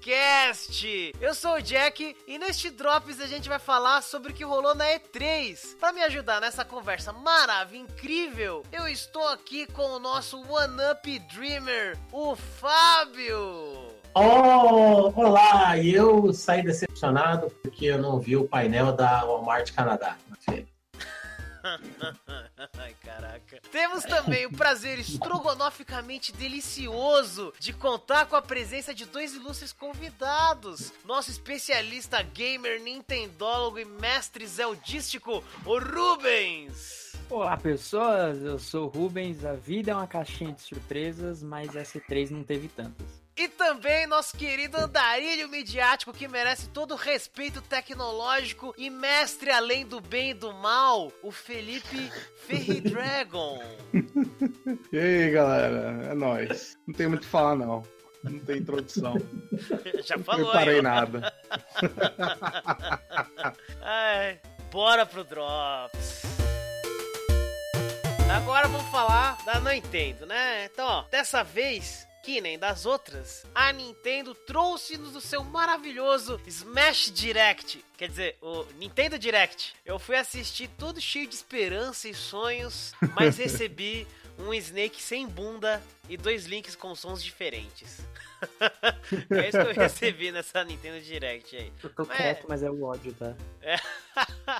Dropcast! Eu sou o Jack e neste Drops a gente vai falar sobre o que rolou na E3. Para me ajudar nessa conversa maravilhosa, incrível, eu estou aqui com o nosso One Up Dreamer, o Fábio! Oh, olá! Eu saí decepcionado porque eu não vi o painel da Walmart Canadá na feira. Ai, caraca. Temos também o prazer estrogonoficamente delicioso de contar com a presença de dois ilustres convidados. Nosso especialista gamer, nintendólogo e mestre zeldístico, o Rubens. Olá pessoas, eu sou o Rubens. A vida é uma caixinha de surpresas, mas essa 3 não teve tantas. E também nosso querido andarilho midiático que merece todo o respeito tecnológico e mestre além do bem e do mal, o Felipe Ferridragon. e aí, galera? É nóis. Não tem muito o que falar, não. Não tem introdução. Já falou, Não parei nada. Ai, bora pro Drops. Agora vamos falar da Nintendo, né? Então, ó, dessa vez que nem das outras, a Nintendo trouxe-nos o seu maravilhoso Smash Direct. Quer dizer, o Nintendo Direct. Eu fui assistir todo cheio de esperança e sonhos, mas recebi um Snake sem bunda e dois links com sons diferentes. é isso que eu recebi nessa Nintendo Direct aí. Eu tô mas... quieto, mas é o ódio, tá? É.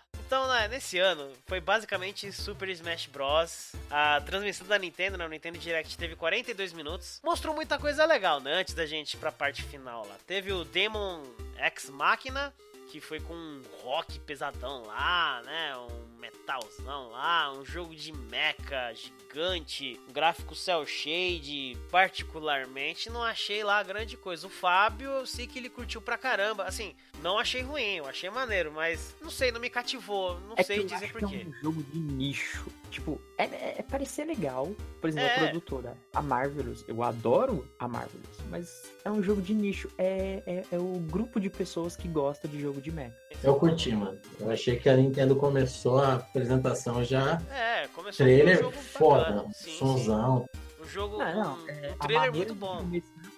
então, né, nesse ano, foi basicamente Super Smash Bros. A transmissão da Nintendo, né, Nintendo Direct, teve 42 minutos. Mostrou muita coisa legal, né, antes da gente ir pra parte final lá. Teve o Demon X Machina, que foi com um rock pesadão lá, né? Um metalzão lá, um jogo de mecha gigante, um gráfico cel shade, particularmente não achei lá grande coisa. O Fábio, eu sei que ele curtiu pra caramba. Assim, não achei ruim, eu achei maneiro, mas não sei, não me cativou, não é sei dizer porquê. É um jogo de nicho. Tipo, é, é, é parecer legal. Por exemplo, é. a produtora, a Marvelous. Eu adoro a Marvelous, mas é um jogo de nicho. É, é, é o grupo de pessoas que gosta de jogo de mecha. Eu curti, mano. Eu achei que a Nintendo começou a apresentação já. É, começou trailer um foda, sim, sonzão. Sim. O jogo, não, não, um, é, um trailer muito bom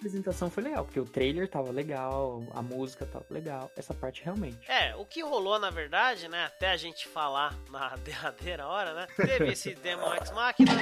apresentação foi legal, porque o trailer tava legal, a música tava legal, essa parte realmente. É, o que rolou na verdade, né, até a gente falar na derradeira hora, né, teve esse Demon X Machina,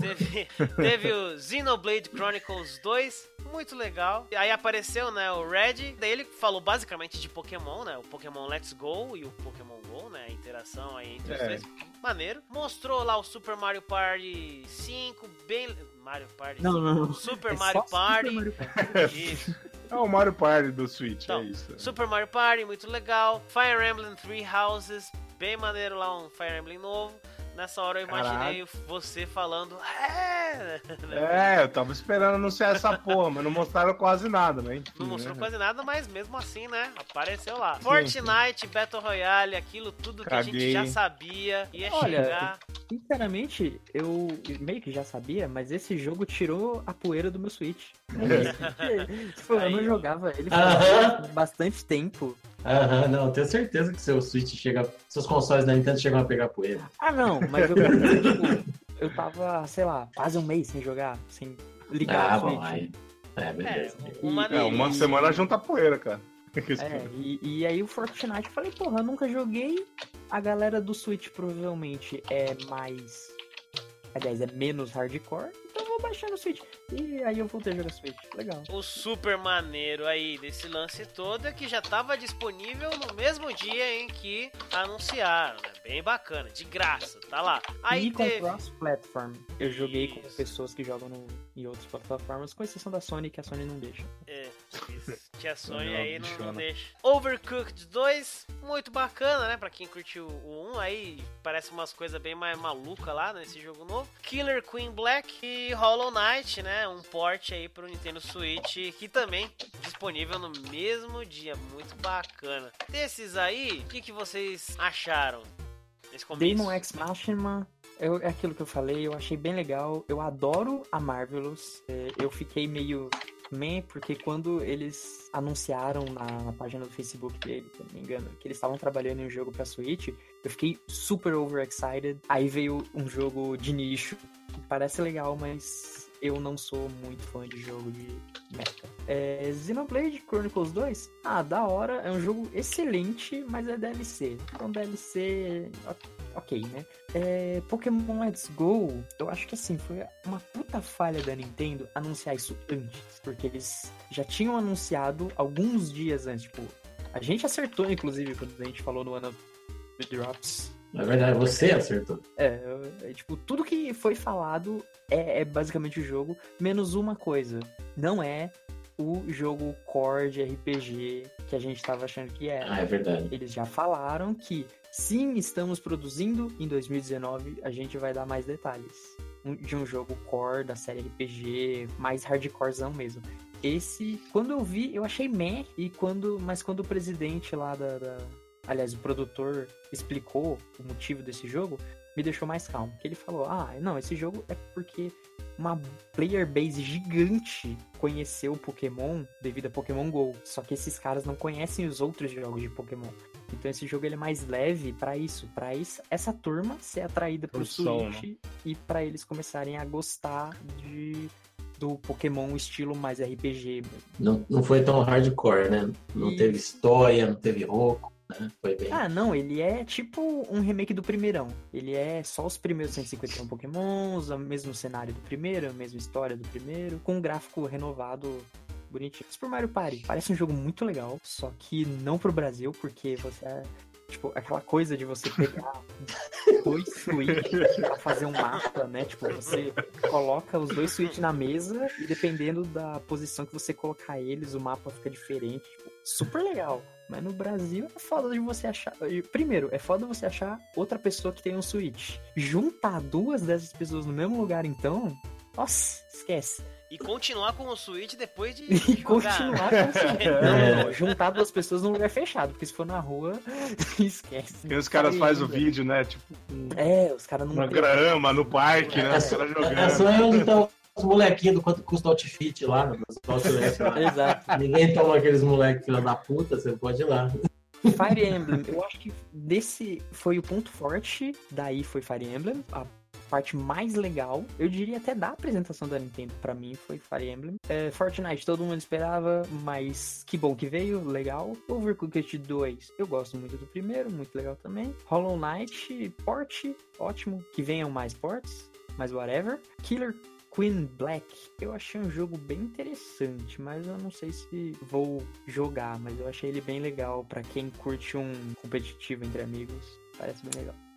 teve, teve o Xenoblade Chronicles 2, muito legal. E aí apareceu, né, o Red, daí ele falou basicamente de Pokémon, né, o Pokémon Let's Go e o Pokémon Go, né, a interação aí entre é. os dois, maneiro. Mostrou lá o Super Mario Party 5, bem Mario Party. Não, não, não. Super, é Mario, Party. Super Mario Party. Isso. É o Mario Party do Switch, então, é isso. Super Mario Party, muito legal. Fire Emblem Three Houses, bem maneiro lá, um Fire Emblem novo. Nessa hora eu imaginei Caraca. você falando. É! é, eu tava esperando anunciar essa porra, mas não mostraram quase nada, né? Enfim, não mostrou né? quase nada, mas mesmo assim, né? Apareceu lá. Sim. Fortnite, Battle Royale, aquilo tudo que Caguei. a gente já sabia ia Olha, chegar. Sinceramente, eu meio que já sabia, mas esse jogo tirou a poeira do meu Switch. tipo, eu não jogava ele por bastante tempo. Aham, não, tenho certeza que seu Switch chega. Seus consoles da Nintendo chegam a pegar poeira. Ah, não, mas eu, tipo, eu tava, sei lá, quase um mês sem jogar, sem ligar ah, o Switch. Bom, aí. É, beleza. É, uma, é, uma semana junta poeira, cara. É, e, e, aí o Fortnite, eu falei, porra, eu nunca joguei. A galera do Switch provavelmente é mais. Aliás, é menos hardcore baixar no Switch. E aí eu voltei a jogar Switch. Legal. O super maneiro aí desse lance todo é que já estava disponível no mesmo dia em que anunciaram, né? Bem bacana, de graça, tá lá. Aí e teve... com cross-platform. Eu joguei com pessoas que jogam no, em outras plataformas, com exceção da Sony, que a Sony não deixa. É, isso. que a Sony aí não, não, deixa. Overcooked 2, muito bacana, né? Pra quem curtiu o 1, aí parece umas coisas bem mais malucas lá nesse jogo novo. Killer Queen Black e Hollow Knight, né? Um port aí pro Nintendo Switch, que também disponível no mesmo dia, muito bacana. Desses aí, o que, que vocês acharam? Demon X Machina eu, é aquilo que eu falei, eu achei bem legal. Eu adoro a Marvelous. É, eu fiquei meio meh, porque quando eles anunciaram na, na, página do Facebook dele, se não me engano, que eles estavam trabalhando em um jogo pra Switch, eu fiquei super overexcited. Aí veio um jogo de nicho. Parece legal, mas eu não sou muito fã de jogo de mecha. É, Xenoblade Chronicles 2, ah, da hora, é um jogo excelente, mas é DLC. Então DLC, ok, né? É, Pokémon Let's Go, eu acho que assim, foi uma puta falha da Nintendo anunciar isso antes, porque eles já tinham anunciado alguns dias antes, tipo, a gente acertou, inclusive, quando a gente falou no ano Drops na verdade, você acertou. É, é, tipo, tudo que foi falado é, é, basicamente o jogo, menos uma coisa. Não é o jogo core de RPG que a gente tava achando que era. Ah, é verdade. Eles já falaram que sim, estamos produzindo, em 2019 a gente vai dar mais detalhes. De um jogo core da série RPG, mais hardcorezão mesmo. Esse, quando eu vi, eu achei meh, e quando, mas quando o presidente lá da, da aliás, o produtor explicou o motivo desse jogo, me deixou mais calmo. Que ele falou: ah, não, esse jogo é porque uma player base gigante conheceu o Pokémon devido a Pokémon Go. Só que esses caras não conhecem os outros jogos de Pokémon. Então esse jogo ele é mais leve para isso, para essa turma ser atraída pro Switch né? e para eles começarem a gostar de do Pokémon estilo mais RPG. Não, não foi tão hardcore, né? Não e... teve história, não teve roco. Né? Foi bem. Ah, não, ele é tipo um remake do primeirão. Ele é só os primeiros 151 Pokémons, o mesmo cenário do primeiro, a mesma história do primeiro, com um gráfico renovado bonitinho. Super Mario Party parece um jogo muito legal, só que não pro Brasil, porque você é Tipo, aquela coisa de você pegar dois switches pra fazer um mapa, né? Tipo, você coloca os dois switches na mesa e dependendo da posição que você colocar eles, o mapa fica diferente. Tipo, super legal. Mas no Brasil é foda de você achar. Primeiro, é foda você achar outra pessoa que tem um Switch. Juntar duas dessas pessoas no mesmo lugar, então. Nossa, esquece. E continuar com o Switch depois de. E continuar com o Switch. Não, não, juntar duas pessoas num lugar fechado, porque se for na rua, esquece. E os caras fazem o vídeo, né? Tipo. É, os caras não. Na grama, no parque, né? Os caras jogando. É só onde estão os molequinhos do quanto custa o outfit lá, lá. Exato. Ninguém toma aqueles moleques filha da puta, você pode ir lá. Fire Emblem, eu acho que desse foi o ponto forte, daí foi Fire Emblem, a parte mais legal, eu diria até da apresentação da Nintendo, para mim foi Fire Emblem. É, Fortnite todo mundo esperava, mas que bom que veio, legal. Overcooked 2, eu gosto muito do primeiro, muito legal também. Hollow Knight, port, ótimo, que venham mais ports, mas whatever. Killer Queen Black, eu achei um jogo bem interessante, mas eu não sei se vou jogar, mas eu achei ele bem legal para quem curte um competitivo entre amigos. Parece bem legal.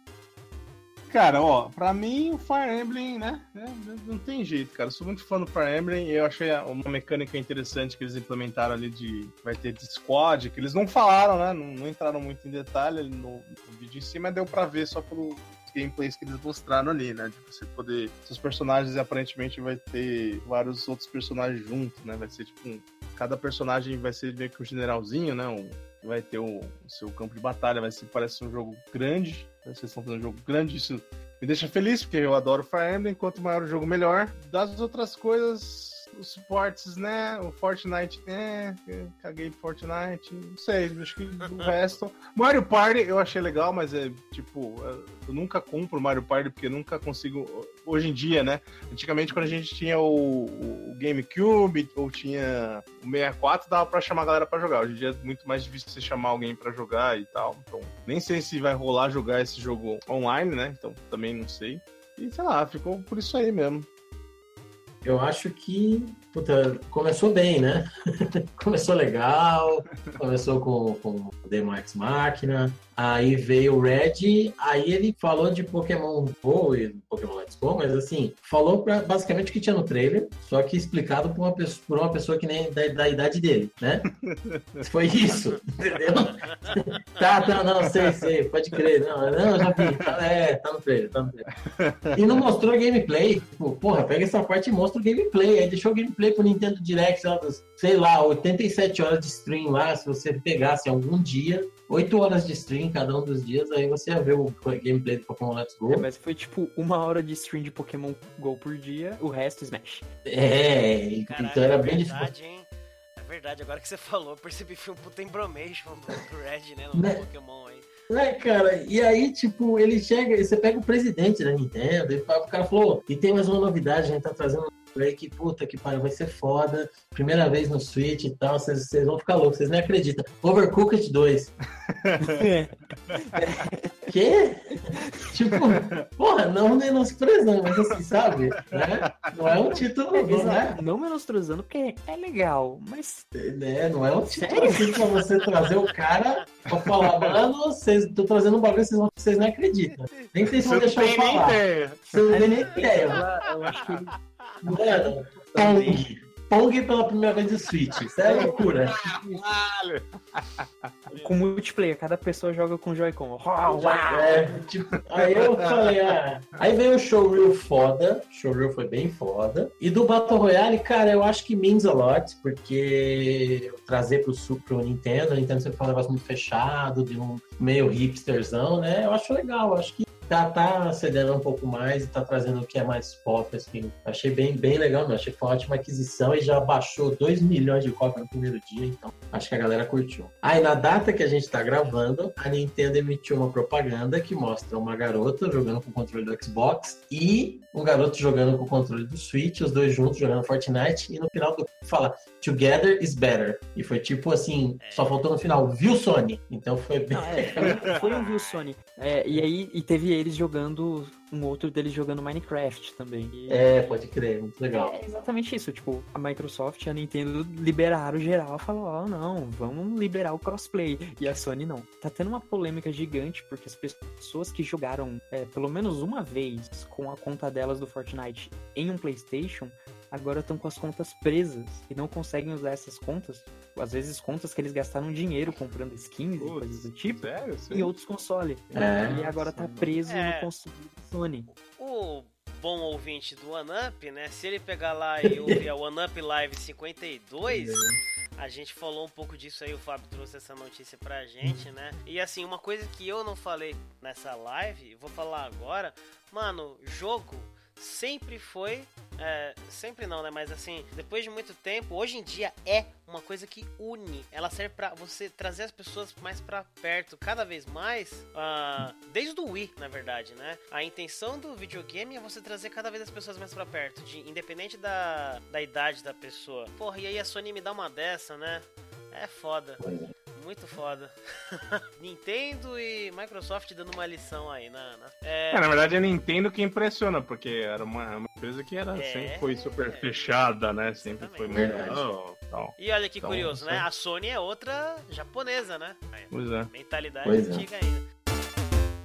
Cara, ó, pra mim o Fire Emblem, né? É, não tem jeito, cara. Eu sou muito fã do Fire Emblem e eu achei uma mecânica interessante que eles implementaram ali de. Vai ter de squad, que eles não falaram, né? Não, não entraram muito em detalhe no, no vídeo em si, mas deu pra ver só pelo, gameplays que eles mostraram ali, né? De você poder. Seus personagens aparentemente vai ter vários outros personagens juntos, né? Vai ser tipo um. Cada personagem vai ser meio que um generalzinho, né? Um, vai ter o, o, seu campo de batalha, vai ser, parece um jogo grande. Vocês estão fazendo um jogo grande, isso me deixa feliz, porque eu adoro Fire Emblem. Quanto maior o jogo, melhor. Das outras coisas, os suportes, né? O Fortnite, né? Caguei Fortnite. Não sei, acho que o resto. Mario Party eu achei legal, mas é tipo, eu nunca compro Mario Party porque nunca consigo. Hoje em dia, né? Antigamente, quando a gente tinha o, o GameCube ou tinha o 64, dava pra chamar a galera pra jogar. Hoje em dia é muito mais difícil você chamar alguém pra jogar e tal. Então, nem sei se vai rolar jogar esse jogo online, né? Então, também não sei. E sei lá, ficou por isso aí mesmo eu acho que puta, começou bem, né? começou legal, começou com, com o Demo X Máquina, aí veio o Red, aí ele falou de Pokémon Go e Pokémon Let's Go, mas assim, falou pra, basicamente o que tinha no trailer, só que explicado por uma pessoa, por uma pessoa que nem da, da idade dele, né? Foi isso, entendeu? tá, tá, não, sei, sei, pode crer, não, não, já vi, tá, é, tá no trailer, tá no trailer. E não mostrou gameplay, tipo, porra, pega essa parte e mostra o gameplay, aí deixou o gameplay gameplay pro Nintendo Direct, sei lá, 87 horas de stream lá, se você pegasse algum dia, 8 horas de stream cada um dos dias, aí você ia ver o gameplay do Pokémon Let's Go. É, mas foi tipo uma hora de stream de Pokémon Go por dia, o resto Smash. É, Caraca, então era é bem difícil. Hein? É verdade, agora que você falou, percebi que foi um puta embromation do Red, né, no né? Pokémon aí. É, cara, e aí, tipo, ele chega, você pega o presidente da Nintendo, e o cara falou, e tem mais uma novidade, a gente tá trazendo que puta que pariu, vai ser foda. Primeira vez no Switch e tal, vocês vão ficar loucos, vocês nem acreditam. Overcooked 2. Quê? tipo, porra, não menosprezando, mas assim, sabe? Né? Não é um título, é, né? Não menosprezando, porque é legal, mas. É, não é um título Sério? assim pra você trazer o cara pra falar, mano, vocês, tô trazendo um bagulho, vocês, vocês não acreditam. Nem sei se vão deixar eu falar. Você não tem nem ideia. Eu acho que Mano, Pong. Pong pela primeira vez no Switch. Isso é loucura. com multiplayer, cada pessoa joga com Joy-Con. É, tipo, aí eu falei, ah. Aí veio o showreel foda. O showreel foi bem foda. E do Battle Royale, cara, eu acho que means a lot, porque trazer pro, pro Nintendo, o Nintendo sempre fala um negócio muito fechado, de um meio hipsterzão, né? Eu acho legal, eu acho que tá, tá cedendo um pouco mais e tá trazendo o que é mais pop, assim. Achei bem, bem legal, meu. Achei que foi uma ótima aquisição e já baixou 2 milhões de cópias no primeiro dia, então acho que a galera curtiu. Aí na data que a gente tá gravando, a Nintendo emitiu uma propaganda que mostra uma garota jogando com o controle do Xbox e um garoto jogando com o controle do Switch, os dois juntos jogando Fortnite, e no final do fala Together is better. E foi tipo assim, só faltou no final, viu Sony? Então foi bem. Não, é, foi um viu Sony. É, e aí e teve eles jogando, um outro deles jogando Minecraft também. E... É, pode crer, muito legal. É exatamente isso, tipo, a Microsoft e a Nintendo liberaram geral, falou, ó, oh, não, vamos liberar o crossplay. E a Sony não. Tá tendo uma polêmica gigante, porque as pessoas que jogaram é, pelo menos uma vez com a conta delas do Fortnite em um PlayStation agora estão com as contas presas e não conseguem usar essas contas. Às vezes contas que eles gastaram dinheiro comprando skins Putz, e coisas do tipo sério? em outros consoles. É. E agora tá preso é. no console da Sony. O bom ouvinte do OneUp, né? Se ele pegar lá e ouvir a OneUp Live 52, é. a gente falou um pouco disso aí, o Fábio trouxe essa notícia pra gente, né? E assim, uma coisa que eu não falei nessa live, vou falar agora, mano, jogo sempre foi. É, sempre não, né? Mas assim, depois de muito tempo, hoje em dia é uma coisa que une. Ela serve para você trazer as pessoas mais para perto, cada vez mais. Uh, desde o Wii, na verdade, né? A intenção do videogame é você trazer cada vez as pessoas mais para perto, de, independente da, da idade da pessoa. Porra, e aí a Sony me dá uma dessa, né? É foda. Muito foda. Nintendo e Microsoft dando uma lição aí. Na, na... É... É, na verdade, é Nintendo que impressiona, porque era uma, uma empresa que era, é... sempre foi super fechada, né? Sempre foi muito. Oh, E olha que então, curioso, né? A Sony é outra japonesa, né? Pois é. Mentalidade pois é. antiga é. ainda.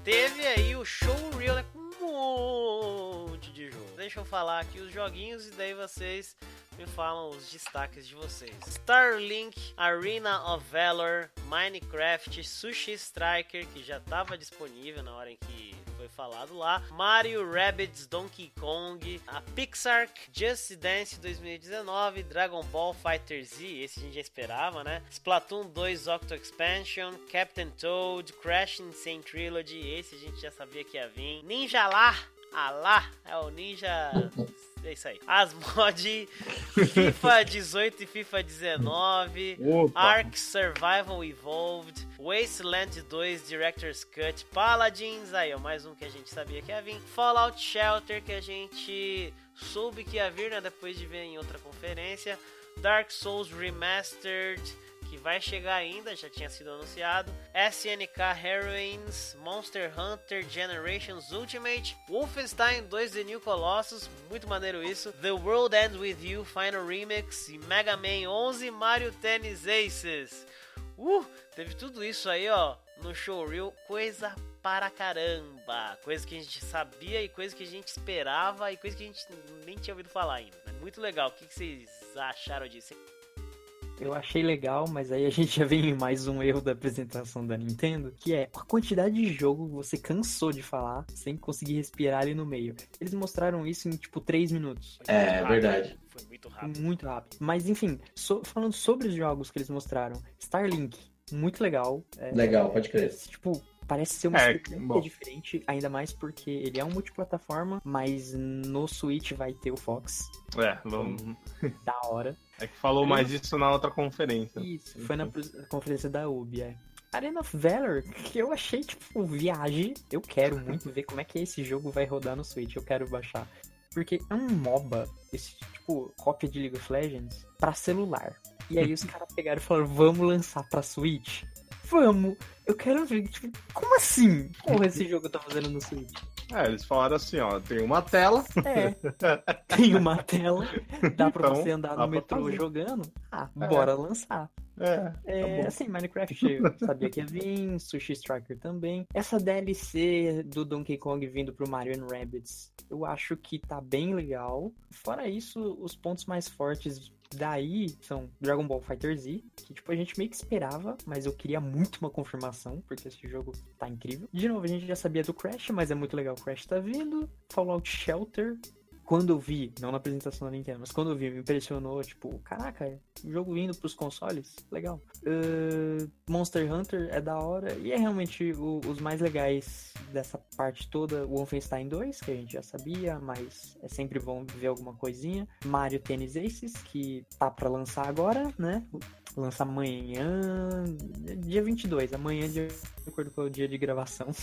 Teve aí o showreel, né? Com um monte de jogo. Deixa eu falar aqui os joguinhos e daí vocês me falam os destaques de vocês. Starlink, Arena of Valor, Minecraft, Sushi Striker, que já estava disponível na hora em que foi falado lá, Mario Rabbids Donkey Kong, a Pixar Just Dance 2019, Dragon Ball Fighter Z, esse a gente já esperava, né? Splatoon 2 Octo Expansion, Captain Toad, Crash Insane Trilogy, esse a gente já sabia que ia vir, Ninja lá, ah lá, é o Ninja é isso aí. As mods FIFA 18 e FIFA 19, Opa. Ark Survival Evolved, Wasteland 2 Director's Cut, Paladins, aí ó, mais um que a gente sabia que ia vir, Fallout Shelter que a gente soube que ia vir, né, depois de ver em outra conferência, Dark Souls Remastered, que vai chegar ainda, já tinha sido anunciado. SNK Heroines, Monster Hunter Generations Ultimate, Wolfenstein 2 The New Colossus, muito maneiro isso. The World Ends With You Final Remix e Mega Man 11 Mario Tennis Aces. Uh, teve tudo isso aí, ó, no showreel, coisa para caramba. Coisa que a gente sabia e coisa que a gente esperava e coisa que a gente nem tinha ouvido falar ainda. Muito legal. O que vocês acharam disso? Eu achei legal, mas aí a gente já vem em mais um erro da apresentação da Nintendo, que é a quantidade de jogo você cansou de falar sem conseguir respirar ali no meio. Eles mostraram isso em tipo 3 minutos. É, verdade. Foi muito rápido. Muito rápido. Mas enfim, so, falando sobre os jogos que eles mostraram, Starlink, muito legal. É, legal, pode crer. Tipo, Parece ser uma é, experiência diferente, ainda mais porque ele é um multiplataforma, mas no Switch vai ter o Fox. É, vamos. Da hora. É que falou mais isso na outra conferência. Isso, foi na conferência da UB, é. Arena of Valor, que eu achei, tipo, viagem. Eu quero muito ver como é que esse jogo vai rodar no Switch. Eu quero baixar. Porque é um MOBA, esse tipo, cópia de League of Legends, pra celular. E aí os caras pegaram e falaram, vamos lançar pra Switch? Vamos! Eu quero ver, tipo, como assim? Porra, esse jogo tá fazendo no Switch? É, eles falaram assim, ó, tem uma tela. É, tem uma tela, dá pra Então, você andar no metrô fazer. jogando. Ah, É. bora lançar. É, É, tá assim, Minecraft eu sabia que ia vir, Sushi Striker também. Essa DLC do Donkey Kong vindo pro Mario and Rabbids, eu acho que tá bem legal. Fora isso, os pontos mais fortes daí são Dragon Ball Fighter Z, que tipo a gente meio que esperava, mas eu queria muito uma confirmação, porque esse jogo tá incrível. De novo, a gente já sabia do Crash, mas é muito legal o Crash tá vindo. Fallout Shelter, quando eu vi, não na apresentação da Nintendo, mas quando eu vi, me impressionou, tipo, caraca, jogo indo pros consoles, legal. Uh, Monster Hunter é da hora, e é realmente o- os mais legais dessa parte toda, o Wolfenstein 2, que a gente já sabia, mas é sempre bom ver alguma coisinha. Mario Tennis Aces, que tá pra lançar agora, né? Lança amanhã, dia 22, amanhã de acordo com o dia de gravação.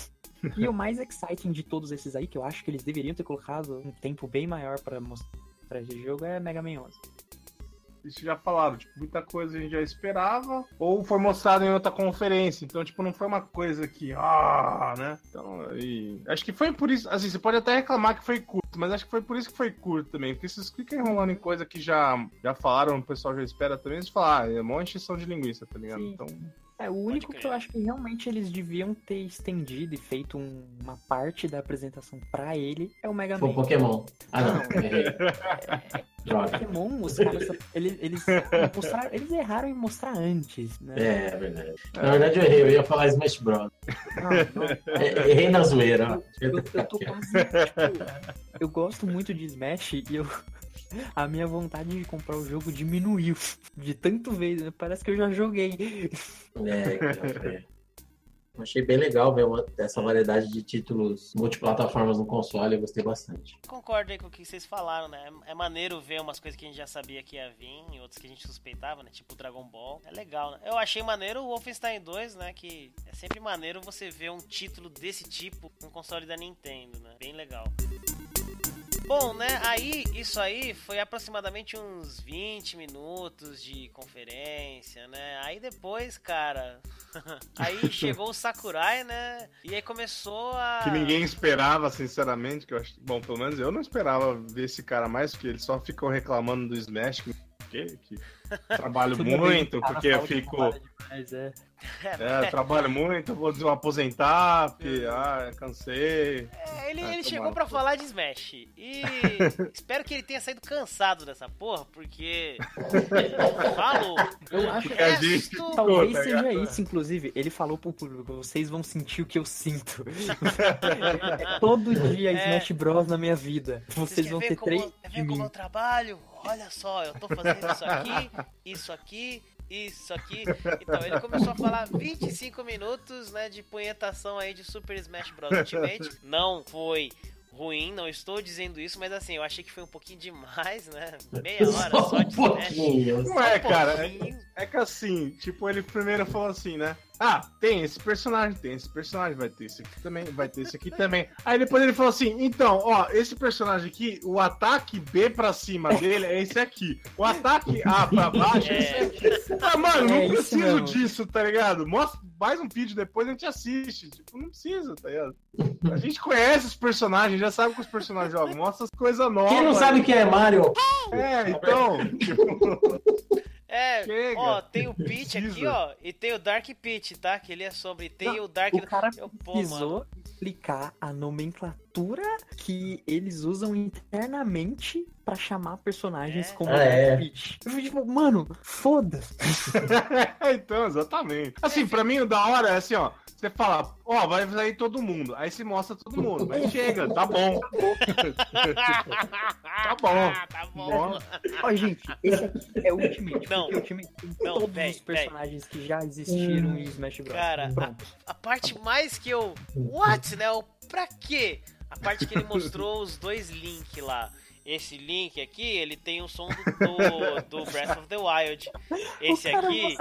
E o mais exciting de todos esses aí, que eu acho que eles deveriam ter colocado um tempo bem maior pra mostrar esse jogo, é Mega Man 11. Isso já falaram, tipo, muita coisa a gente já esperava, ou foi mostrado em outra conferência, então, tipo, não foi uma coisa que, ah, né? Então, aí, acho que foi por isso, assim, você pode até reclamar que foi curto, mas acho que foi por isso que foi curto também, porque vocês ficam enrolando em coisa que já, já falaram, o pessoal já espera também, eles falam, ah, é uma encheção de linguiça, tá ligado? Sim. Então, É, o único que eu acho que realmente eles deviam ter estendido e feito um- uma parte da apresentação pra ele é o Mega Foi Man. o Pokémon. Ah, não. errei. Droga. Pokémon, os caras, eles, eles, mostraram, eles erraram em mostrar antes, né? É, é verdade. Na verdade, eu errei. Eu ia falar Smash Bros. Não, não, É, Errei na zoeira. ó. Eu, eu tô quase. Tipo, eu gosto muito de Smash e eu. A minha vontade de comprar o jogo diminuiu. De tanto vez. né? Parece que eu já joguei. É, Achei bem legal ver uma, essa variedade de títulos multiplataformas no console. Eu gostei bastante. Concordo aí com o que vocês falaram, né? É maneiro ver umas coisas que a gente já sabia que ia vir e outras que a gente suspeitava, né? Tipo Dragon Ball. É legal, né? Eu achei maneiro o Wolfenstein 2, né? Que é sempre maneiro você ver um título desse tipo no console da Nintendo, né? Bem legal. Bom, né? Aí, isso aí foi aproximadamente uns 20 minutos de conferência, né? Aí depois, cara. aí chegou o Sakurai, né? E aí começou a. que ninguém esperava, sinceramente, que eu acho, bom, pelo menos eu não esperava ver esse cara mais, porque eles só ficam reclamando do Smash, que, que, trabalho muito, cara porque eu de fico... trabalho demais, é. É, trabalho muito, vou me aposentar, porque, ah, cansei. É, ele, Ah, ele chegou pra falar de Smash. E espero que ele tenha saído cansado dessa porra, porque. Falou! Eu acho Porque a gente Talvez tá seja ligado? isso, inclusive. Ele falou pro público, vocês vão sentir o que eu sinto. É Todo dia É. Smash Bros na minha vida. Vocês querem vão ver ter como- três quer de ver como mim. eu trabalho? Olha só, eu tô fazendo isso aqui, isso aqui, isso aqui. Então, ele começou a falar 25 minutos, né, de punhetação aí de Super Smash Bros. Ultimate. Não foi ruim, não estou dizendo isso, mas assim, eu achei que foi um pouquinho demais, né? Meia hora só um de Smash. pouquinho. Não é, Só um cara, é, é que assim, tipo, ele primeiro falou assim, né? Ah, tem esse personagem, tem esse personagem, vai ter esse aqui também, vai ter esse aqui também. Aí depois ele falou assim, então, ó, esse personagem aqui, o ataque B pra cima dele é esse aqui. O ataque A pra baixo é esse aqui. Ah, mano, não É preciso mesmo. disso, tá ligado? Mostra mais um vídeo depois a gente assiste. Tipo, não precisa, tá ligado? A gente conhece os personagens, já sabe que os personagens jogam, mostra as coisas novas. Quem não sabe quem é Mario? É, então, tipo, É, Chega. ó, tem o Peach aqui, ó, e tem o Dark Peach, tá? Que ele é sobre. Tem o Dark. O cara Eu, pô, precisou explicar a nomenclatura que eles usam internamente pra chamar personagens É. como Ah, é. Peach. Eu fiquei tipo, mano, foda-se. então, exatamente. Assim, pra mim o da hora é assim, ó. Você fala, ó, vai sair todo mundo. Aí se mostra todo mundo. Mas chega, tá bom. tá bom. tá bom. Ó, gente, esse aqui é o Ultimate. Não. o Ultimate tem Não, todos véi, os personagens que já existiram em Smash Bros. Cara, Pronto. A parte mais que eu. What, né? O pra quê? A parte que ele mostrou os dois Link lá. esse link aqui, ele tem o som do, do, do Breath of the Wild. Esse aqui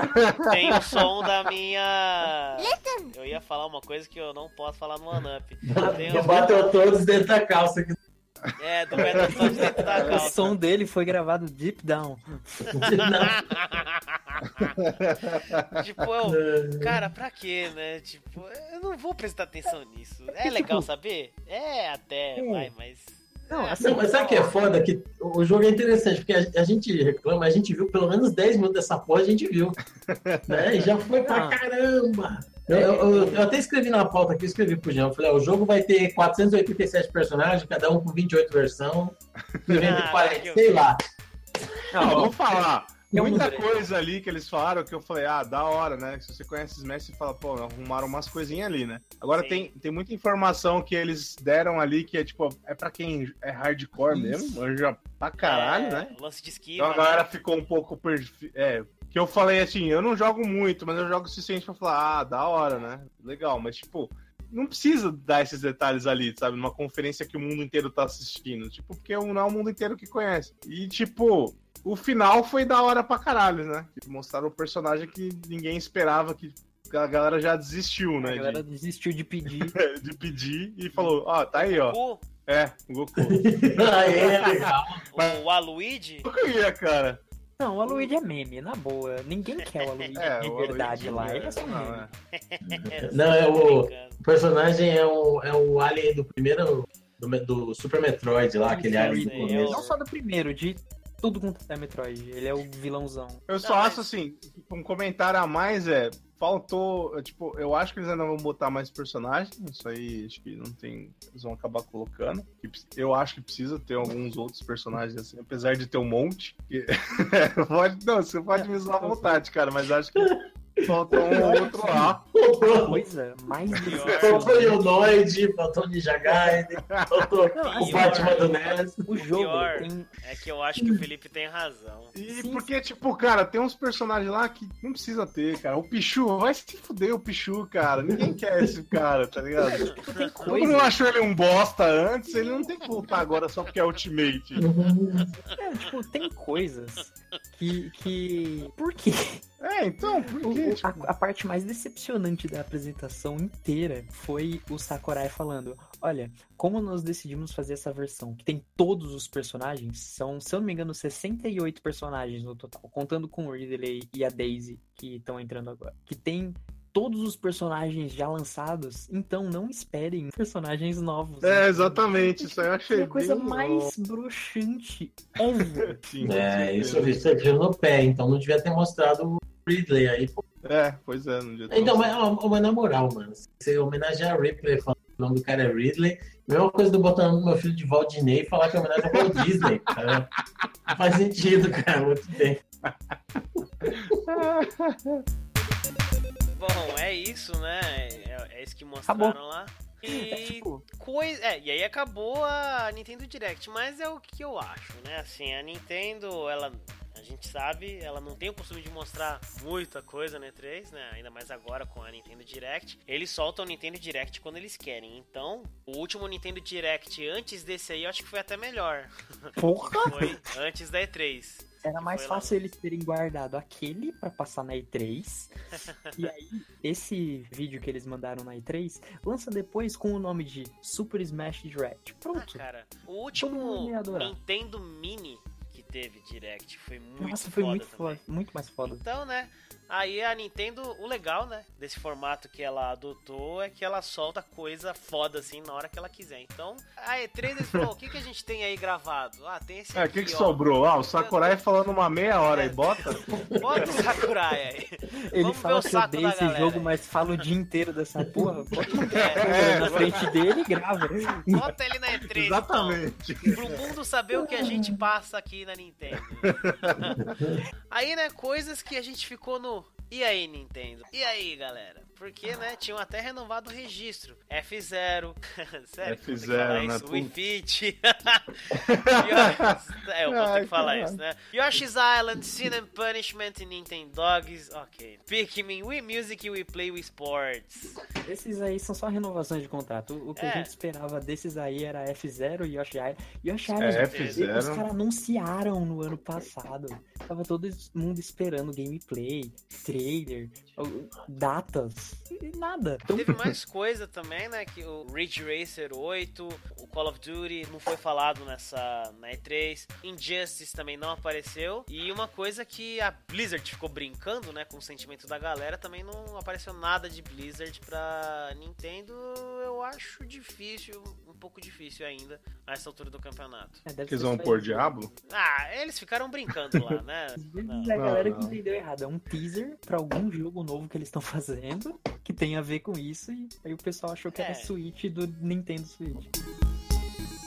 tem o som da minha. Eu ia falar uma coisa que eu não posso falar no OneUp. Bateu todos dentro da calça. aqui. É, do Battletoads dentro da O calça. som dele foi gravado deep down. tipo, eu, cara, pra quê, né? Tipo, eu não vou prestar atenção nisso. É legal saber? É, até, Hum. vai, mas. Não, É, assim, Não, mas sabe o que é foda? Que o jogo é interessante, porque a, a gente reclama, a gente viu pelo menos 10 minutos dessa porra, a gente viu. né? E já foi pra Ah. caramba. Eu, eu- eu- eu até escrevi na pauta aqui, eu escrevi pro Jean, eu falei, ó, o jogo vai ter 487 personagens, cada um com 28 versão, Ah, 40, que- sei lá. Não, vamos falar. É um Muita coisa ali que eles falaram que eu falei, ah, da hora, né? Se você conhece Smash, você fala, pô, arrumaram umas coisinhas ali, né? Agora Sim. tem, tem muita informação que eles deram ali que é tipo, é pra quem é hardcore mesmo, manja pra caralho, é, né? Lance de esquiva. Então a galera né? ficou um pouco perfi... É, que eu falei assim, eu não jogo muito, mas eu jogo o suficiente pra falar, ah, da hora, né? Legal, mas tipo, não precisa dar esses detalhes ali, sabe? Numa conferência que o mundo inteiro tá assistindo. Tipo, porque não é o mundo inteiro que conhece. E, tipo, o final foi da hora pra caralho, né? Que Mostraram o personagem que ninguém esperava, que a galera já desistiu, a né? galera desistiu de pedir. De, de pedir e falou, ó, tá aí, ó. O, É, o Goku. Aí é legal. o Aluigi, Eu queria, cara. Não, o Aluigi é meme, na boa. Ninguém quer o Aluigi É, de o verdade lá. Ele é só um não, meme. é. Não, é o, brincando. o personagem é o, é o alien do primeiro, do, do Super Metroid lá, aquele alien do começo. Não só do primeiro, de tudo quanto é Metroid. Ele é o vilãozão. Eu só Não, mas- acho assim, um comentário a mais é. Faltou. Tipo, eu acho que eles ainda vão botar mais personagens. Isso aí acho que não tem. Eles vão acabar colocando. Eu acho que precisa ter alguns outros personagens assim, apesar de ter um monte. que- pode, não, você pode me usar à vontade, cara, mas acho que faltou um ou outro lá. Coisa mais Faltou o Yonoid, faltou o Ninja Gaiden, faltou Não, o assim, Batman do NES. O jogo pior tem. É que eu acho que o Felipe tem razão. E Sim, porque, tipo, cara, tem uns personagens lá que não precisa ter, cara. O Pichu, vai se fuder o Pichu, cara. Ninguém quer esse cara, tá ligado? Tipo, tem Todo mundo coisa. achou ele um bosta antes, ele não tem que voltar agora só porque é Ultimate. É, tipo, tem coisas que. que... Por quê? É, então, por O- Tipo, a, a parte mais decepcionante da apresentação inteira foi o Sakurai falando: Olha, como nós decidimos fazer essa versão que tem todos os personagens, são, se eu não me engano, 68 personagens no total, contando com o Ridley e a Daisy que estão entrando agora, que tem todos os personagens já lançados, então não esperem personagens novos. É, exatamente. Isso aí eu achei é a coisa bem- mais broxante ever. Sim, É, isso, é tiro no pé, então não devia ter mostrado o Ridley aí. pô. É, pois é, no dia Então, mas, ó, mas na moral, mano, você homenagear a Ripley falando que o nome do cara é Ridley, mesma coisa do botar o nome do meu filho de Walt Disney e falar que é homenagem ao Walt Disney. Cara. Não faz sentido, cara, muito bem. Bom, é isso, né? É, é isso que mostraram Acabou. lá. É, E tipo, coisa. É, e aí acabou a Nintendo Direct, mas é o que eu acho, né? Assim, a Nintendo, ela. A gente sabe, ela não tem o costume de mostrar muita coisa no E3, né? Ainda mais agora com a Nintendo Direct. Eles soltam o Nintendo Direct quando eles querem. Então, o último Nintendo Direct antes desse aí, eu acho que foi até melhor. porra! Foi antes da E3. Era mais lá. fácil eles terem guardado aquele pra passar na E3. e aí, esse vídeo que eles mandaram na E3 lança depois com o nome de Super Smash Direct. Ah, Pronto. cara, o último. Nintendo Mini teve Direct foi muito Nossa, foi foda muito também. foda, muito mais foda. Então, né? Aí a Nintendo, o legal, né, desse formato que ela adotou é que ela solta coisa foda assim na hora que ela quiser. Então, a E3 eles falou, o que, que a gente tem aí gravado? Ah, tem esse É, o aqui, que, que ó. sobrou? Ah, o Sakurai falando uma meia hora É. e bota? Bota o Sakurai aí. Ele Vamos ver fala o que odeia da esse galera jogo, aí. mas fala o dia inteiro dessa porra. Bota É, câmera na frente dele e grava. bota ele na E3. Exatamente. Então, pro mundo saber o que a gente passa aqui na Nintendo. aí, né, coisas que a gente ficou no. E aí, Nintendo? E aí, galera? Porque, né, tinham até renovado o registro. F0. Sério, que eu vou ter que F0, falar né. Wii Fit. é, eu vou ter que falar isso, né? Yoshi's Island, Sin and Punishment e Nintendo Dogs. Ok. Pikmin, Wii Music e Wii Play Wii Sports. Esses aí são só renovações de contrato. O que É. a gente esperava desses aí era F0 e Yoshi Island. Yoshi É, Island, F0. os caras anunciaram no ano passado. Tava todo mundo esperando gameplay, trailer, datas e nada. Então, Teve mais coisa também, né? Que o Ridge Racer 8, o Call of Duty não foi falado nessa na E3, Injustice também não apareceu. E uma coisa que a Blizzard ficou brincando, né, com o sentimento da galera, também não apareceu nada de Blizzard pra Nintendo. Eu acho difícil, um pouco difícil ainda, a essa altura do campeonato. é, deve Que eles vão pôr. Diablo? Ah, eles ficaram brincando lá, né? Não. a galera Não, que não. entendeu errado. É um teaser pra algum jogo novo que eles estão fazendo que tem a ver com isso. E aí o pessoal achou que É. era Switch do Nintendo Switch.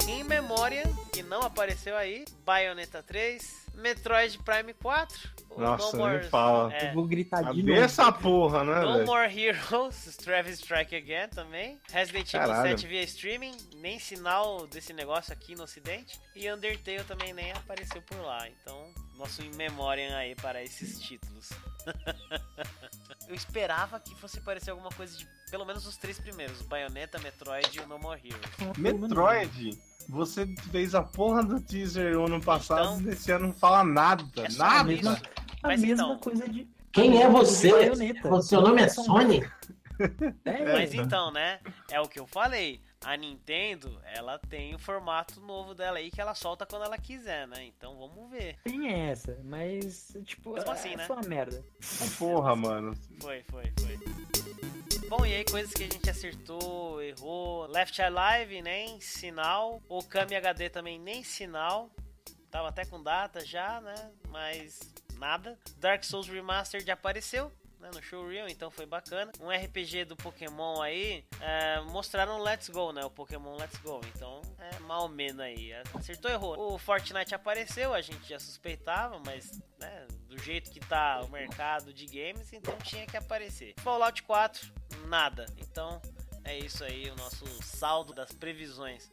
Em memória, que não apareceu aí, Bayonetta 3, Metroid Prime 4, o Nossa, No nem More- fala. é, Eu vou gritar de novo. essa porra, né, No velho? More Heroes, Travis Strike Again também. Resident Evil Caralho. 7 via streaming, nem sinal desse negócio aqui no ocidente. E Undertale também nem apareceu por lá. Então, nosso in memoriam aí para esses títulos. Eu esperava que fosse aparecer alguma coisa de pelo menos os três primeiros: Bayonetta, Metroid e o No More Heroes. Metroid, você fez a porra do teaser ano passado Então- e esse ano não fala nada. É nada. isso. A Mas mesma então- coisa de. Quem é você? O seu nome é Sony? É, Mas então, né? É o que eu falei. A Nintendo, ela tem o formato novo dela aí que ela solta quando ela quiser, né? Então vamos ver. tem essa, mas, tipo, Mesmo assim, é né? só uma merda. Porra, mano. Foi, foi, foi. Bom, e aí coisas que a gente acertou, errou. Left Alive, nem sinal. Okami HD também, nem sinal. Tava até com data já, né? Mas nada. Dark Souls Remastered apareceu. né, No showreel, então foi bacana. Um RPG do Pokémon aí, é, mostraram Let's Go, né? O Pokémon Let's Go. Então, é mal ou menos aí. Acertou, errou. O Fortnite apareceu, a gente já suspeitava, mas, né? Do jeito que tá o mercado de games, então tinha que aparecer. Fallout 4, nada. Então, é isso aí, o nosso saldo das previsões.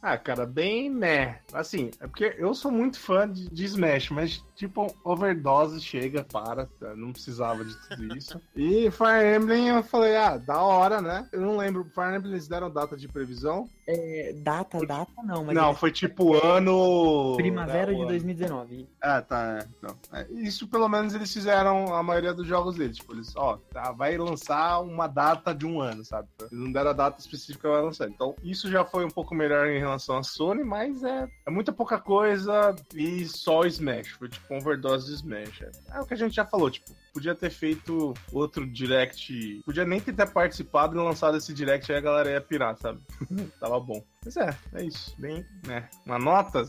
Ah, cara, bem né. Assim, é porque eu sou muito fã de, de Smash, mas tipo, overdose chega, para, tá? não precisava de tudo isso. e Fire Emblem eu falei, ah, da hora, né? Eu não lembro, Fire Emblem eles deram data de previsão? É, data, data não, mas não, eles- foi tipo ano. primavera né, o de ano. 2019. Ah, tá. é, Então, é, isso pelo menos eles fizeram a maioria dos jogos deles. Tipo, eles, ó, tá, vai lançar uma data de um ano, sabe? Eles não deram a data específica vai lançar. Então, isso já foi um pouco melhor em relação à Sony, mas é, é muita pouca coisa e só Smash. Foi tipo uma overdose de Smash. É, é o que a gente já falou, tipo, podia ter feito outro direct. Podia nem ter participado e lançado esse direct aí a galera ia pirar, sabe? Tava bom. Mas é, é isso. Bem, né? Uma nota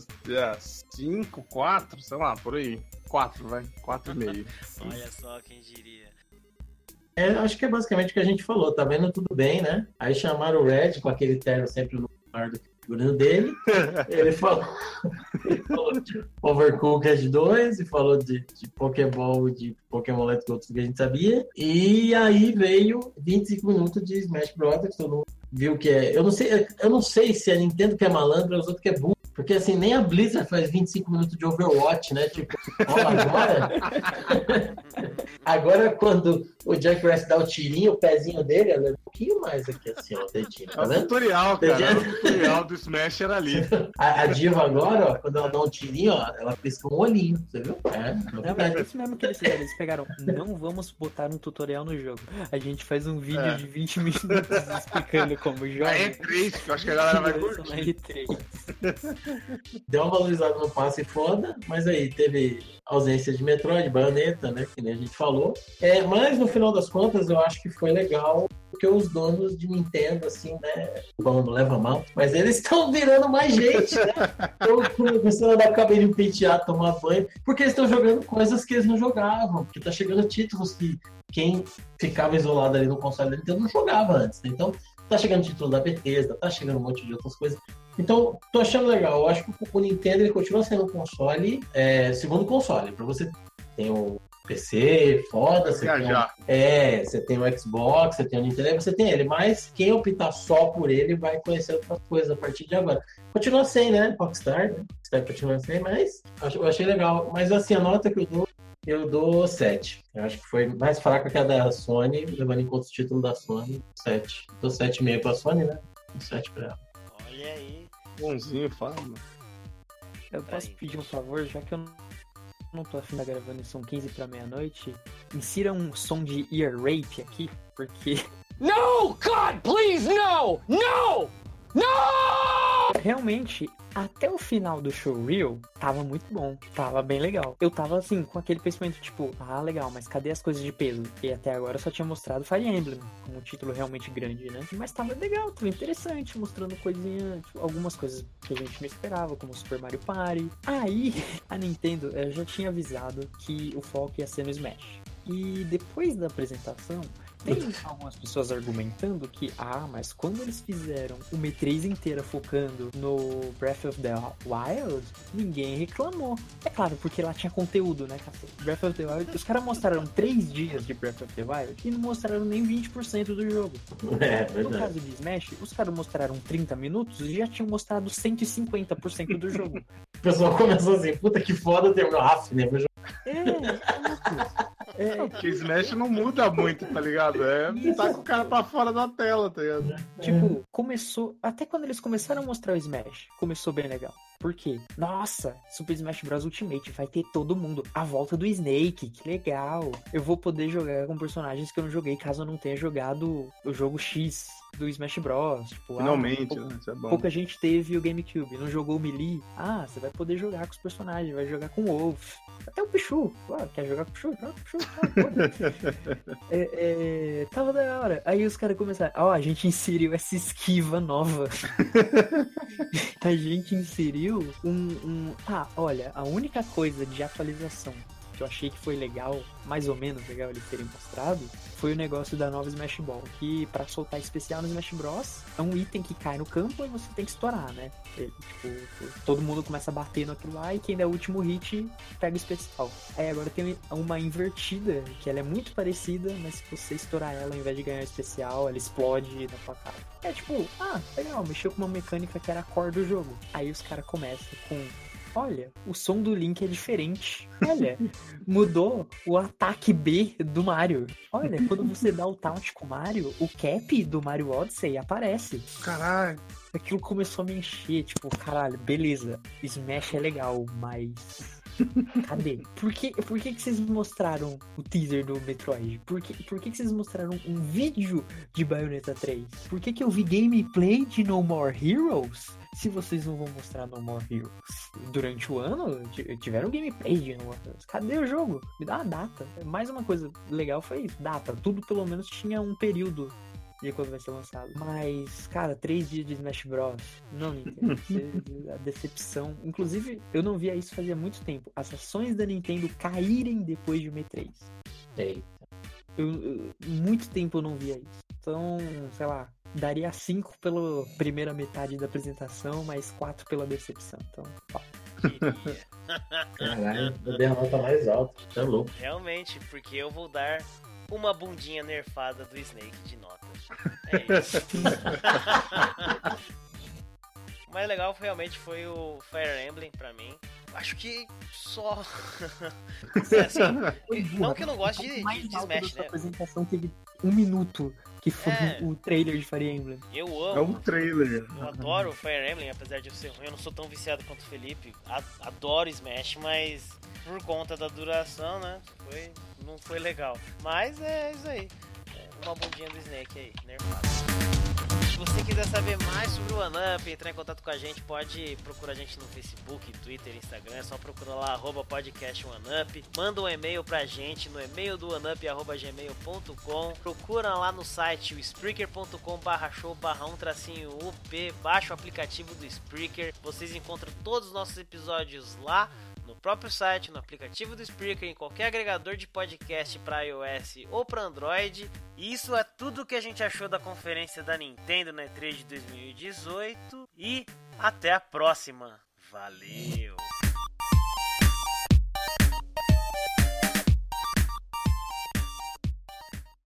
5, 4, sei lá, por aí. 4, vai. 4,5. Olha só quem diria. É, acho que é basicamente o que a gente falou, tá vendo tudo bem, né? Aí chamaram o Red com aquele terno sempre no maior do que figurino dele. Ele falou, ele falou de Overcooked 2 e falou de, de Pokéball de Pokémon Let's Go, tudo que a gente sabia. E aí veio 25 minutos de Smash Bros. Todo mundo viu que é. Eu não sei, eu não sei se a Nintendo que é malandra ou os outros que é burro. Porque assim, nem a Blizzard faz 25 minutos de Overwatch, né? Tipo, ó, agora. agora, quando o Jack West dá o tirinho, o pezinho dele, ela é um pouquinho mais aqui, assim, ó, o dedinho, É tá o vendo? tutorial, cara. O tutorial do Smash era ali. A, a diva agora, ó, quando ela dá um tirinho, ó, ela pisca um olhinho, você viu? É, Não, mas é isso mesmo que eles fizeram. Eles pegaram, não vamos botar um tutorial no jogo. A gente faz um vídeo É. de 20 minutos explicando como joga. É triste, que eu acho que a galera vai curtir. E3. Deu uma valorizada no passe foda, mas aí teve ausência de Metroid, Bayonetta, né? Que nem a gente falou. É, mas no final das contas, eu acho que foi legal porque os donos de Nintendo, assim, né? Bom, não leva mal, mas eles estão virando mais gente, né? Estão começando a dar cabelinho penteado, tomar banho, porque eles estão jogando coisas que eles não jogavam, porque tá chegando títulos que quem ficava isolado ali no console da Nintendo não jogava antes, né? Então, tá chegando título da Bethesda, tá chegando um monte de outras coisas. Então, tô achando legal. Eu acho que o Nintendo ele continua sendo um console, é, segundo console. Para você tem o PC, foda, você tem, Viajar. um- é, você tem o Xbox, você tem o Nintendo, você tem ele, mas quem optar só por ele vai conhecer outras coisas a partir de agora. Continua sem, né? Rockstar, né? Rockstar continua sem, mas eu achei- eu achei legal. Mas assim, a nota que eu dou, eu dou 7. Eu acho que foi mais fraca que a da Sony, levando em conta o título da Sony, 7. Dou 7,5 pra Sony, né? 7 pra ela. Olha aí. Bonzinho, fala, mano. Eu posso pedir um favor, já que eu não- não tô afim da gravando e são 15 pra meia-noite, insira um som de ear rape aqui, porque No! God, please, no! No! No! realmente, até o final do show real, tava muito bom, tava bem legal. Eu tava assim, com aquele pensamento tipo, ah, legal, mas cadê as coisas de peso? E até agora só tinha mostrado Fire Emblem, como um título realmente grande, né? Mas tava legal, tava interessante, mostrando coisinha, tipo, algumas coisas que a gente não esperava, como Super Mario Party. Aí, a Nintendo eh, já tinha avisado que o foco ia ser no Smash. E depois da apresentação, tem algumas pessoas argumentando que, ah, mas quando eles fizeram uma E3 inteira focando no Breath of the Wild, ninguém reclamou. É claro, porque lá tinha conteúdo, né, cacete? Breath of the Wild, os caras mostraram 3 dias de Breath of the Wild e não mostraram nem 20% do jogo. É, No verdade. caso de Smash, os caras mostraram 30 minutos e já tinham mostrado 150% do jogo. O pessoal começou assim, puta que foda, tem um RAF, né? Vou É, é, Porque Smash não muda muito, tá ligado? É tá com o cara pra fora da tela, tá ligado? Tipo, começou. Até quando eles começaram a mostrar o Smash, começou bem legal. Por quê? Nossa, Super Smash Bros. Ultimate vai ter todo mundo. A volta do Snake, que legal. Eu vou poder jogar com personagens que eu não joguei caso eu não tenha jogado o jogo X do Smash Bros. Tipo, ah, Finalmente, pou- né? Isso é bom. Pouca gente teve o GameCube, não jogou o Melee. Ah, você vai poder jogar com os personagens, vai jogar com o Wolf. Até o Pichu. Ah, quer jogar com o Pichu? Joga com o Pichu. Ah, é, é, tava da hora. Aí os caras começaram. Ó, a gente inseriu essa esquiva nova. a gente inseriu um, um. Ah, olha, a única coisa de atualização que eu achei que foi legal, mais ou menos legal eles terem mostrado, foi o negócio da nova Smash Ball. Que pra soltar especial no Smash Bros. é um item que cai no campo e você tem que estourar, né? Ele, tipo, todo mundo começa a bater no aquilo lá e quem der o último hit pega o especial. Aí agora tem uma invertida, que ela é muito parecida, mas se você estourar ela, ao invés de ganhar o especial, ela explode na sua cara. É tipo, ah, legal, mexeu com uma mecânica que era a core do jogo. Aí os caras começam com. Olha, o som do Link é diferente. Olha, mudou o ataque B do Mario. Olha, quando você dá o taunt com o Mario, o cap do Mario Odyssey aparece. Caralho. Aquilo começou a me encher, tipo, caralho, beleza, Smash é legal, mas. Cadê? Por que, por que, que vocês mostraram o teaser do Metroid? Por que, por que, que vocês mostraram um vídeo de Bayonetta 3? Por que, que eu vi gameplay de No More Heroes? Se vocês não vão mostrar No More Heroes durante o ano, ti- tiveram gameplay de No More Heroes. Cadê o jogo? Me dá uma data. Mais uma coisa legal foi isso, data. Tudo pelo menos tinha um período de quando vai ser lançado. Mas, cara, três dias de Smash Bros. Não, Nintendo. a decepção. Inclusive, eu não via isso fazia muito tempo. As ações da Nintendo caírem depois de uma E3. Sei. Eu, eu- muito tempo eu não via isso. Então, sei lá, daria cinco pela primeira metade da apresentação, mais quatro pela decepção. Então. Queria. Caralho, eu dei a nota mais alta. Tá louco. Realmente, porque eu vou dar uma bundinha nerfada do Snake de nota. É isso. O mais legal realmente foi o Fire Emblem pra mim. Acho que só. É, assim, não que eu não goste de, de, de Smash, né? apresentação teve um minuto, que foi É. o trailer de Fire Emblem. Eu É amo. um trailer. Eu adoro o Fire Emblem, apesar de eu ser ruim, eu não sou tão viciado quanto o Felipe. Adoro Smash, mas por conta da duração, né? Foi, não foi legal. Mas é isso aí. É uma bundinha do Snake aí, nerfado. Se você quiser saber mais sobre o OneUp, entrar em contato com a gente, pode procurar a gente no Facebook, Twitter, Instagram, é só procurar lá, arroba podcast OneUp. Manda um e-mail pra gente no e-mail do OneUp, arroba gmail.com. Procura lá no site o spreaker.com barra show barra um tracinho UP, baixa o aplicativo do Spreaker. Vocês encontram todos os nossos episódios lá no próprio site, no aplicativo do Spreaker, em qualquer agregador de podcast para iOS ou para Android. E isso é tudo que a gente achou da conferência da Nintendo na E3 de 2018 e até a próxima. Valeu!